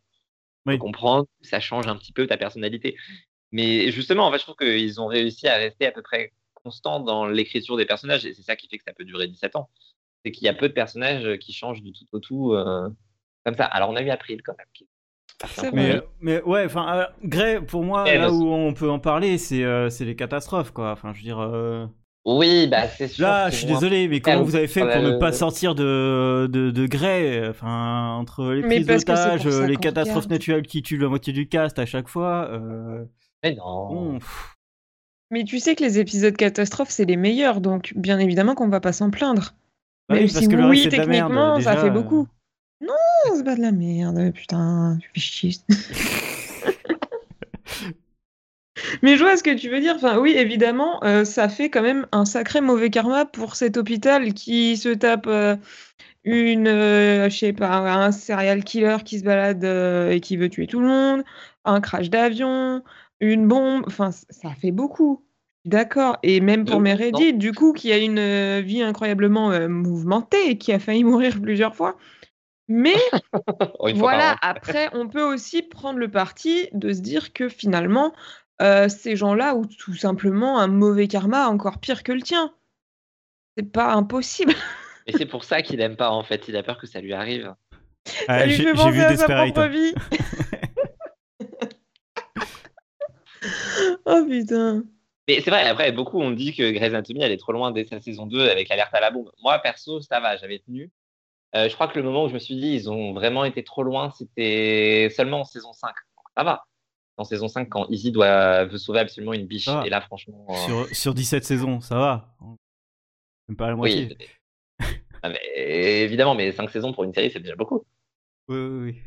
Oui. je comprends, ça change un petit peu ta personnalité. Mais justement, en fait, je trouve qu'ils ont réussi à rester à peu près constant dans l'écriture des personnages, et c'est ça qui fait que ça peut durer 17 ans. C'est qu'il y a peu de personnages qui changent du tout au tout euh, comme ça. Alors, on a eu April quand même. Qui... Mais, mais ouais, enfin, euh, Grey, pour moi, là où on peut en parler, c'est euh, c'est les catastrophes, quoi. Enfin, je veux dire. euh, Oui, bah c'est sûr. Là, que je suis moi- désolé, mais comment vous avez fait pour ne euh, pas sortir de, de, de Grey Enfin, entre les prises d'otages, les catastrophes regarde. naturelles qui tuent la moitié du cast à chaque fois. euh, Mais non. bon, Mais tu sais que les épisodes catastrophes, c'est les meilleurs, donc bien évidemment qu'on va pas s'en plaindre. bah Même oui, parce si que le oui, reste, c'est de la merde, techniquement, ça déjà, fait euh. beaucoup. Non, c'est pas de la merde, putain, tu fais chier. Mais je vois ce que tu veux dire. Enfin, oui, évidemment, euh, ça fait quand même un sacré mauvais karma pour cet hôpital qui se tape euh, une, euh, je sais pas, un serial killer qui se balade et qui veut tuer tout le monde, un crash d'avion, une bombe. Enfin, ça fait beaucoup. D'accord. Et même pour Meredith, du coup, qui a une vie incroyablement mouvementée et qui a failli mourir plusieurs fois. Mais voilà, après, on peut aussi prendre le parti de se dire que finalement, euh, ces gens-là ont tout simplement un mauvais karma encore pire que le tien. C'est pas impossible. Et c'est pour ça qu'il aime pas, en fait. Il a peur que ça lui arrive. ça lui fait penser à sa propre vie. oh putain. Mais c'est vrai, après, beaucoup ont dit que Grey's Anatomy elle est trop loin dès sa saison 2 avec l'alerte à la bombe. Moi, perso, ça va, j'avais tenu. Euh, je crois que le moment où je me suis dit, ils ont vraiment été trop loin, c'était seulement en saison 5. Ça va. En saison 5, quand Izzy doit, veut sauver absolument une biche. Et là, franchement. Euh, sur, sur 17 saisons, ça va. Même pas la moitié. Oui. Ah, évidemment, mais 5 saisons pour une série, c'est déjà beaucoup. Oui, oui, oui.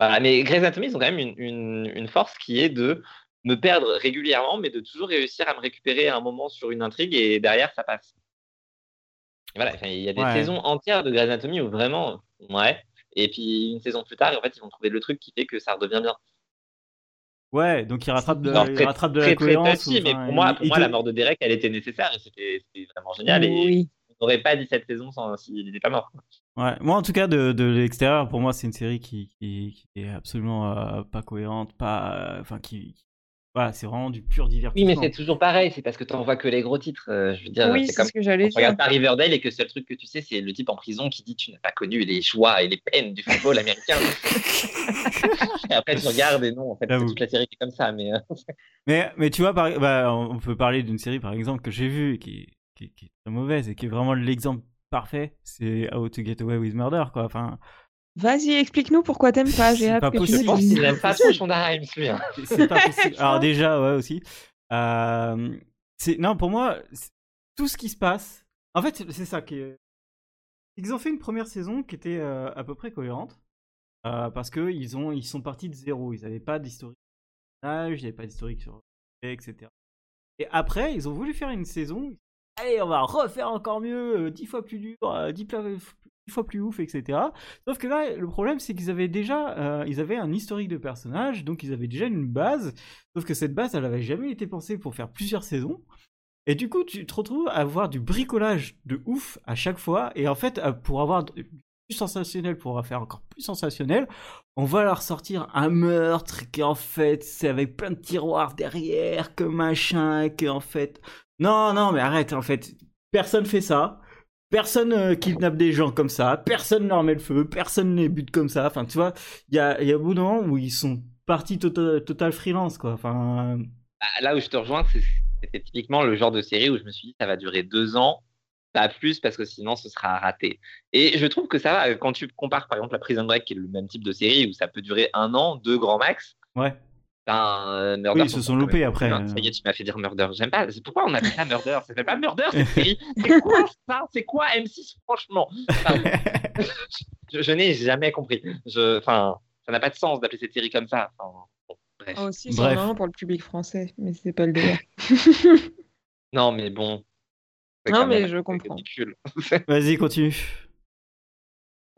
Voilà, mais Grey's Anatomy, ils ont quand même une, une, une, force qui est de me perdre régulièrement, mais de toujours réussir à me récupérer à un moment sur une intrigue et derrière, ça passe. Voilà, il y a des saisons entières de Grey's Anatomy où vraiment, ouais. Et puis une saison plus tard, en fait, ils vont trouver le truc qui fait que ça redevient bien. Ouais, donc il rattrape de, il rattrape de la cohérence. mais pour moi, pour moi la mort de Derek, elle était nécessaire et c'était vraiment génial. Et on n'aurait pas dit cette saison s'il n'était pas mort. Ouais, moi en tout cas de, de l'extérieur, pour moi c'est une série qui, qui, est absolument euh, pas cohérente, pas, euh, enfin qui, voilà, c'est vraiment du pur divertissement. Oui, mais c'est toujours pareil, c'est parce que tu n'en vois que les gros titres. Euh, je veux dire, oui, c'est comme ce que j'allais dire. Regarde pas Riverdale et que le seul truc que tu sais, c'est le type en prison qui dit tu n'as pas connu les joies et les peines du football américain. et après, tu regardes et non, en fait, toute la série qui est comme ça. Mais, euh, mais, mais, tu vois, bah, on peut parler d'une série, par exemple, que j'ai vue et qui, qui, qui, est très mauvaise et qui est vraiment l'exemple parfait. C'est How to Get Away with Murder, quoi. Enfin, Vas-y, explique-nous pourquoi t'aimes pas. J'ai hâte pas que possible. tu n'aime pas trop Shonda celui-là. C'est pas possible. Alors déjà, ouais, aussi. Euh, non, pour moi, tout ce qui se passe. En fait, c'est ça qui est. Ils ont fait une première saison qui était euh, à peu près cohérente. Euh, parce qu'ils ont... ils sont partis de zéro. Ils n'avaient pas d'historique ils n'avaient pas d'historique sur etc. Et après, ils ont voulu faire une saison. Allez, on va refaire encore mieux, dix fois plus dur, dix fois fois plus ouf, etc. Sauf que là, le problème, c'est qu'ils avaient déjà, euh, ils avaient un historique de personnages, donc ils avaient déjà une base. Sauf que cette base, elle avait jamais été pensée pour faire plusieurs saisons. Et du coup, tu te retrouves à avoir du bricolage de ouf à chaque fois. Et en fait, euh, pour avoir plus sensationnel, pour faire encore plus sensationnel, on va leur sortir un meurtre qui en fait, c'est avec plein de tiroirs derrière, que machin, que en fait. Non, non, mais arrête, en fait, personne fait ça. Personne euh, kidnappe des gens comme ça, personne leur met le feu, personne les bute comme ça. Enfin, tu vois, il y a, y a bout d'un où ils sont partis total, total freelance, quoi. Enfin... Bah, là où je te rejoins, c'était typiquement le genre de série où je me suis dit ça va durer deux ans, pas plus, parce que sinon ce sera raté. Et je trouve que ça va, quand tu compares par exemple la Prison Break, qui est le même type de série, où ça peut durer un an, deux grands max. Ouais. Euh, oui, ils se sont loupés après. Ça y est, tu m'as fait dire Murder. J'aime pas. Pourquoi on appelle ça Murder? Ça s'appelle pas Murder cette série. C'est quoi ça? C'est quoi M6 Franchement? je, n'ai jamais compris. Je... Enfin, ça n'a pas de sens d'appeler cette série comme ça. Enfin, bon, bref. Oh, c'est vraiment pour le public français, mais c'est pas le délire. non, mais bon. Non, mais je comprends. Vas-y, continue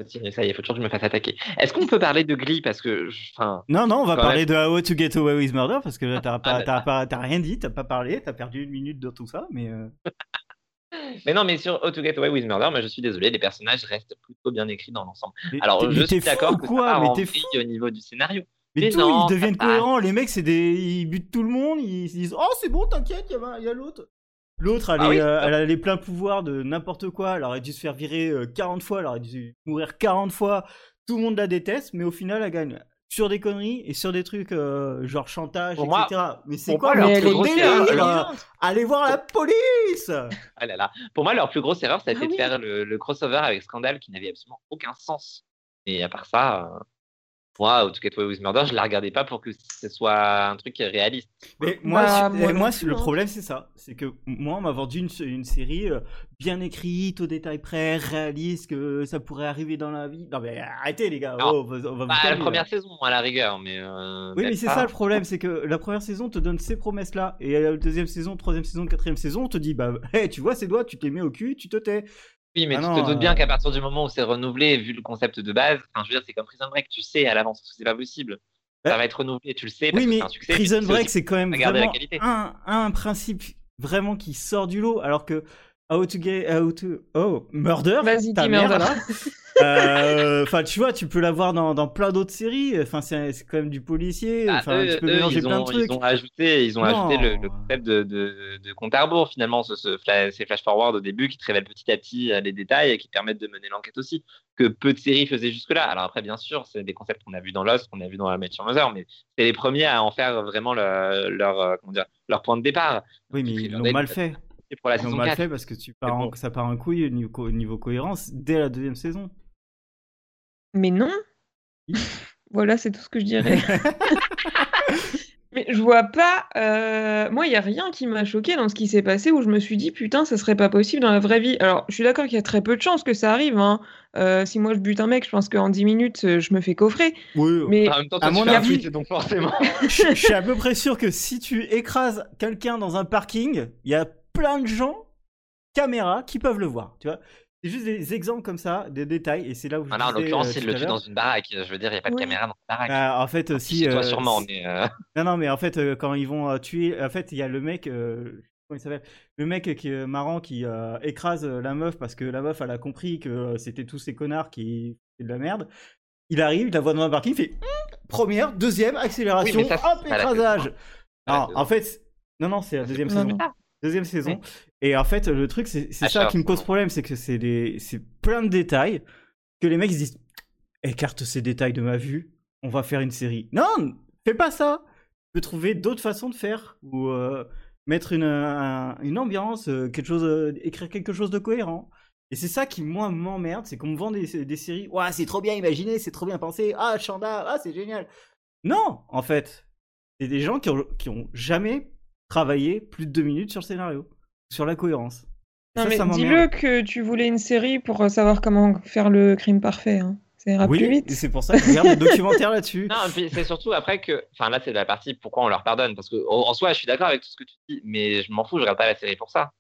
ça y est, il faut toujours que je me fasse attaquer. Est-ce qu'on peut parler de Glee parce que, enfin. Non, non, on va parler de How to Get Away with Murder parce que t'as ah, pas, rien dit, t'as pas parlé, t'as perdu une minute de tout ça, mais. Euh. mais non, mais sur How to Get Away with Murder, moi je suis désolé, les personnages restent plutôt bien écrits dans l'ensemble. Alors je suis d'accord que quoi, ça mais au niveau du scénario. Mais, tout, ils deviennent cohérents. Les mecs, c'est des, ils butent tout le monde. Ils, disent, oh c'est bon, t'inquiète, il y a l'autre. L'autre, elle, ah euh, elle, a les pleins pouvoirs de n'importe quoi. Elle aurait dû se faire virer 40 euh, fois, elle aurait dû mourir 40 fois. Tout le monde la déteste, mais au final, elle gagne sur des conneries et sur des trucs euh, genre chantage, etc. mais c'est quoi leur plus grosse erreur Allez voir la police ah là là. Pour moi, leur plus grosse erreur, ça a ah été de faire le, crossover avec Scandal qui n'avait absolument aucun sens. Et à part ça. Moi, ou To Get Away with Murder, je la regardais pas pour que ce soit un truc réaliste. Mais moi, Bah, moi non moi, plus, le hein. problème, c'est ça. C'est que moi, on m'a vendu une, une série euh, bien écrite, au détail près, réaliste, que ça pourrait arriver dans la vie. Non, mais arrêtez, les gars. Oh, on va, on va vous Bah, la première saison, à la rigueur, mais. euh, Oui, mais c'est ça le problème, c'est que la première saison te donne ces promesses-là, et la deuxième saison, troisième saison, quatrième saison, on te dit, bah, hey, tu vois ces doigts, tu te les mets au cul, tu te tais. Oui, mais Ah tu non, te doutes bien euh, qu'à partir du moment où c'est renouvelé, vu le concept de base, je veux dire, c'est comme Prison Break, tu sais à l'avance que c'est pas possible. Ça Ouais. va être renouvelé, tu le sais. Parce Oui, mais un succès. Prison Break, c'est quand même vraiment un principe vraiment qui sort du lot, alors que How to Get, How to, oh, Murder, Vas-y, ta dis mère, Murder. là. Euh, Enfin, tu vois, tu peux l'avoir dans, dans plein d'autres séries. Enfin, c'est c'est quand même du policier. Ah, Enfin, eux, tu peux eux, mélanger ils, plein ont, de trucs. ils ont ajouté, ils ont Non. ajouté le, le concept de, de, de compte à rebours, finalement, ce, ce fla- ces flash forward au début qui te révèlent petit à petit euh, les détails et qui permettent de mener l'enquête aussi, que peu de séries faisaient jusque-là. Alors après, bien sûr, c'est des concepts qu'on a vus dans Lost, qu'on a vus dans la Match Mother, mais c'est les premiers à en faire vraiment le- leur, euh, comment dire, leur point de départ. Oui, mais ils l'ont mal ça- fait. C'est pour la saison mal 4. fait parce que tu pars en- bon. ça part en couille au niveau, co- niveau cohérence dès la deuxième saison. Mais non. Voilà, c'est tout ce que je dirais. Mais je vois pas. euh, Moi, il y a rien qui m'a choqué dans ce qui s'est passé où je me suis dit putain, ça serait pas possible dans la vraie vie. Alors, je suis d'accord qu'il y a très peu de chances que ça arrive. hein. Euh, si moi je bute un mec, je pense qu'en 10 minutes, euh, je me fais coffrer. Oui, Mais En même temps, À mon avis- donc forcément. je, je suis à peu près sûr que si tu écrases quelqu'un dans un parking, il y a plein de gens, caméra, qui peuvent le voir. Tu vois C'est juste des exemples comme ça, des détails, et c'est là où je Ah non, en l'occurrence, euh, tout le tue dans une baraque. Je veux dire, il n'y a pas de Oui. caméra dans une baraque. Bah, en fait, si. Toi, euh, sûrement, si- mais. euh, Non, non, mais en fait, euh, quand ils vont tuer, en fait, il y a le mec, euh, comment il s'appelle Le mec qui est marrant qui euh, écrase la meuf parce que la meuf, elle a compris que euh, c'était tous ces connards qui faisaient de la merde. Il arrive, il la voit dans un parking, il fait Hum première, deuxième, accélération, Oui, ça, hop, écrasage. Non, en fait, non, non, c'est la deuxième saison. Deuxième saison. Et en fait, le truc, c'est Ah, ça qui me pose non. problème, c'est que c'est des, c'est plein de détails que les mecs se disent écarte ces détails de ma vue, on va faire une série. Non, fais pas ça. Tu peux trouver d'autres façons de faire ou euh, mettre une, un- une ambiance, euh, quelque chose, euh, écrire quelque chose de cohérent. Et c'est ça qui moi m'emmerde, c'est qu'on me vend des, des séries. Ouah, c'est trop bien imaginé, c'est trop bien pensé. Ah, Chanda, ah, c'est génial. Non, en fait, c'est des gens qui ont, qui ont jamais travaillé plus de deux minutes sur le scénario, sur la cohérence. Non, Ça, mais ça dis-le que tu voulais une série pour euh, savoir comment faire le crime parfait. hein. Ça ira Oui, plus et vite. c'est pour ça que je regarde des documentaires là-dessus. Non, puis c'est surtout après que. Enfin, là, c'est la partie pourquoi on leur pardonne. Parce que, en soi, je suis d'accord avec tout ce que tu dis, mais je m'en fous, je regarde pas la série pour ça.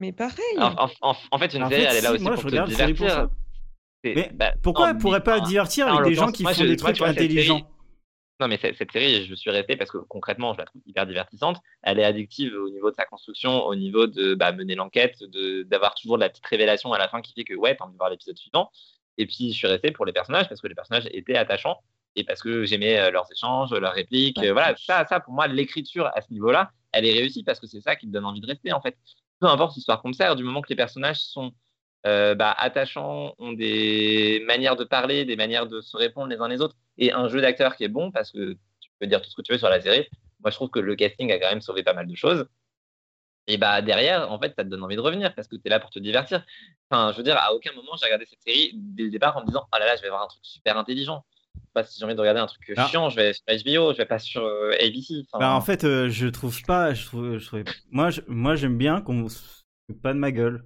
Mais pareil. En, en- en- en fait, une En série, fait, elle est là si, aussi moi, pour je te regarde la série pour divertir. ça. Mais bah, Pourquoi non, elle pourrait mais, pas divertir avec des gens qui moi, font je- des moi, trucs intelligents? Non, mais cette, série, je suis resté parce que concrètement, je la trouve hyper divertissante. Elle est addictive au niveau de sa construction, au niveau de bah, mener l'enquête, d'avoir toujours de la petite révélation à la fin qui fait que ouais, t'as envie de voir l'épisode suivant. Et puis, je suis resté pour les personnages parce que les personnages étaient attachants et parce que j'aimais euh, leurs échanges, leurs répliques. Euh, voilà, ça, ça, pour moi, l'écriture à ce niveau-là, elle est réussie parce que c'est ça qui me donne envie de rester en fait. Peu importe l'histoire qu'on me sert, du moment que les personnages sont euh, bah, attachants, ont des manières de parler, des manières de se répondre les uns les autres, et un jeu d'acteur qui est bon, parce que tu peux dire tout ce que tu veux sur la série. Moi, je trouve que le casting a quand même sauvé pas mal de choses. Et bah derrière, en fait, ça te donne envie de revenir parce que tu es là pour te divertir. Enfin, je veux dire, à aucun moment j'ai regardé cette série dès le départ en me disant, oh là là, je vais voir un truc super intelligent. Pas si j'ai envie de regarder un truc Ah. chiant, je vais sur HBO, je vais pas sur euh, ABC. Enfin, Bah, en fait, euh, je trouve pas. Je trouve, je Moi, je- moi, j'aime bien qu'on se pas de ma gueule.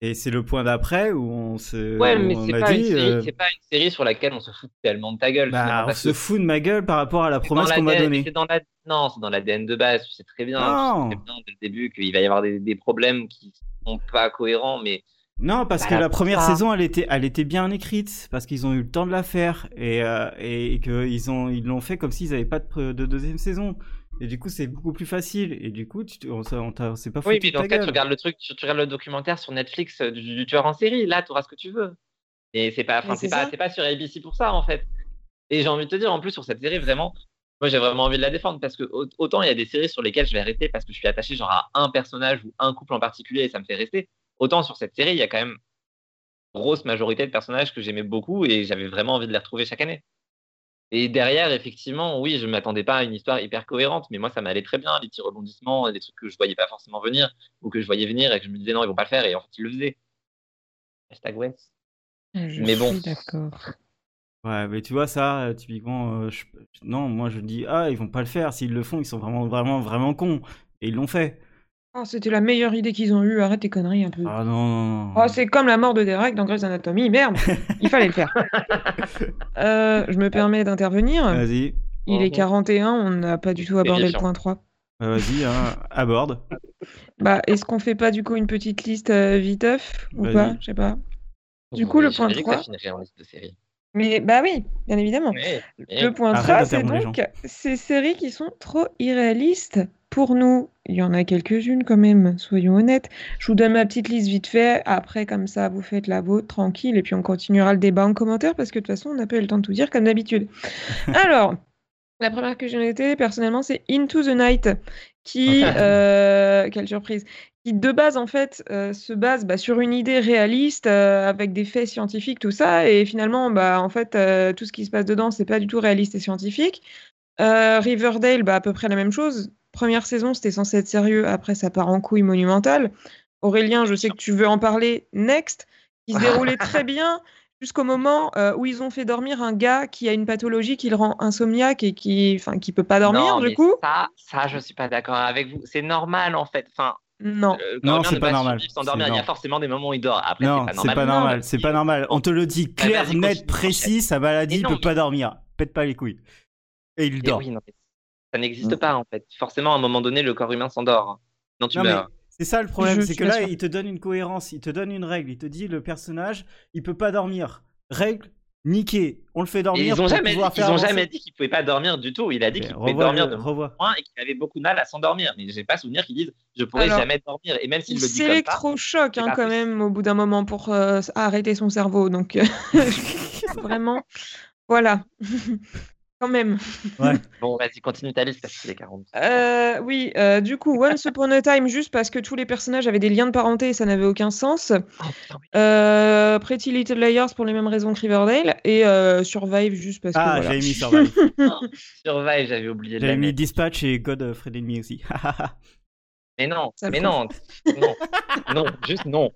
Et c'est le point d'après où on se. ouais, mais on c'est m'a pas, une dit, série- euh, c'est pas une série sur laquelle on se fout tellement de ta gueule. bah, on se fout de ma gueule par rapport à la promesse qu'on m'a donnée. c'est dans la... Non, c'est dans l'ADN de base. Tu sais très bien, Non. tu sais très bien dès le début qu'il va y avoir des, des problèmes qui sont pas cohérents, mais Non, parce Bah, que la première saison, elle était, elle était bien écrite, parce qu'ils ont eu le temps de la faire, et, euh, et qu'ils ont, ils l'ont fait comme s'ils n'avaient pas de deuxième saison. Et du coup, c'est beaucoup plus facile. Et du coup, tu, on, on c'est pas oui, de dans ce cas, tu regardes le truc, tu, tu regardes le documentaire sur Netflix euh, du, du tueur en série. Là, tu auras ce que tu veux. Et c'est pas, c'est pas, pas sur ABC pour ça en fait. Et j'ai envie de te dire, en plus sur cette série, vraiment, moi j'ai vraiment envie de la défendre parce que au- autant il y a des séries sur lesquelles je vais rester parce que je suis attaché genre à un personnage ou un couple en particulier et ça me fait rester. Autant sur cette série, il y a quand même grosse majorité de personnages que j'aimais beaucoup et j'avais vraiment envie de les retrouver chaque année. Et derrière, effectivement, oui, je ne m'attendais pas à une histoire hyper cohérente, mais moi, ça m'allait très bien, les petits rebondissements, des trucs que je voyais pas forcément venir, ou que je voyais venir et que je me disais non, ils vont pas le faire, et en fait, ils le faisaient. Hashtag Wes. Je mais bon. suis d'accord. Ouais, mais tu vois, ça, euh, typiquement, euh, je- non, moi je dis, ah, ils vont pas le faire. S'ils le font, ils sont vraiment, vraiment, vraiment cons. Et ils l'ont fait. Oh, C'était la meilleure idée qu'ils ont eue. Arrête tes conneries un peu. Ah non, non, non. Oh, c'est comme la mort de Derek dans Grey's Anatomy. Merde, il fallait le faire. Euh, je me permets d'intervenir. Vas-y, Il est Mhm. 41, on n'a pas du tout abordé le point 3. Euh, vas-y, hein, aborde. Bah, est-ce qu'on fait pas du coup une petite liste euh, viteuf ou Vas-y. pas Je sais pas. Du coup, le point J'avais dit que ça 3. finirait en liste de série. Mais bah oui, bien évidemment. Mais- mais- Le point Arrête 3, c'est d'interrompre les donc ces séries qui sont trop irréalistes pour nous. Il y en a quelques-unes quand même, soyons honnêtes. Je vous donne ma petite liste vite fait. Après, comme ça, vous faites la vôtre tranquille et puis on continuera le débat en commentaire parce que de toute façon, on n'a pas eu le temps de tout dire comme d'habitude. Alors, la première que j'ai notée, personnellement, c'est Into the Night qui, euh, quelle surprise, qui de base en fait euh, se base bah, sur une idée réaliste euh, avec des faits scientifiques, tout ça, et finalement, bah, en fait, tout ce qui se passe dedans, c'est pas du tout réaliste et scientifique. Euh, Riverdale, bah, à peu près la même chose. Première saison, c'était censé être sérieux, après ça part en couille monumentale. Aurélien, je sais que tu veux en parler. Next, qui se déroulait très bien jusqu'au moment euh, où ils ont fait dormir un gars qui a une pathologie qui le rend insomniaque et qui, enfin, qui peut pas dormir Non, du mais coup. Ça, ça, je suis pas d'accord avec vous. C'est normal en fait. Enfin, Non. le Non, c'est pas normal. dormir. Il y a forcément des moments où il dort. Après, Non, c'est pas normal. c'est pas normal. On te le dit Ah, clair, net, précis, sa maladie, il peut pas dormir. Pète pas les couilles. Et il dort. oui, non, mais ça n'existe Mm. pas en fait. Forcément, à un moment donné, le corps humain s'endort. Non, tu Non, meurs. c'est ça le problème, c'est que là, il te donne une cohérence, il te donne une règle, il te dit le personnage, il peut pas dormir. Règle, niqué. On le fait Et dormir ils ont jamais, ils faire ont jamais dit qu'il pouvait pas dormir du tout. Il a dit qu'il pouvait revois dormir le- de revois. point et qu'il avait beaucoup de mal à s'endormir. Mais j'ai pas souvenir qu'ils disent je pourrais Alors, jamais dormir. Et même s'il Il le dit comme ça, s'électrochoque c'est hein, quand même au bout d'un moment pour euh, arrêter son cerveau. Donc euh, vraiment, voilà. quand même. bon, vas-y, continue ta liste parce qu'il est 40. Euh, oui, euh, du coup, Once Upon a Time, juste parce que tous les personnages avaient des liens de parenté et ça n'avait aucun sens. Oh. Euh, Pretty Little Liars pour les mêmes raisons que Riverdale. Et euh, Survive juste parce que. Ah, voilà. j'avais mis Survive. Survive, j'avais oublié j'avais mis. Dispatch et God of Fred Enemy aussi. Mais non, Ça mais non, non, non, juste non.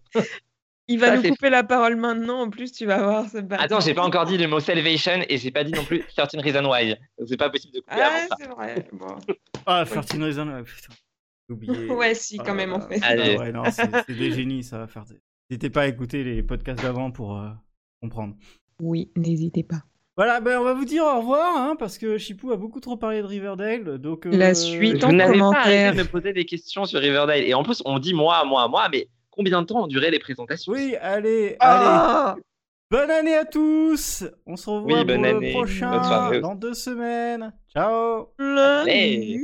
Il va Ça, nous couper la parole maintenant. En plus, tu vas voir. Attends, j'ai pas encore dit le mot salvation et j'ai pas dit non plus 13 Reasons Why. Donc c'est pas possible de couper Ah, avant ça. c'est vrai. Bon. Ah, 13 Reasons, ouais, putain. J'ai oublié. Ouais, si, quand Ah, même, en fait. Allez. ouais, non, c'est c'est des génies, ça va faire. N'hésitez pas à écouter les podcasts d'avant pour euh, comprendre. Oui, n'hésitez pas. Voilà, ben on va vous dire au revoir, hein, parce que Chipou a beaucoup trop parlé de Riverdale, donc... euh, La suite Vous en n'avez pas arrêté commentaire. de me poser des questions sur Riverdale. Et en plus, on dit moi, moi, moi, mais combien de temps ont duré les présentations? Oui, allez, allez, Ah bonne année à tous On se revoit Oui, bonne pour le prochain dans deux semaines. Ciao. Allez.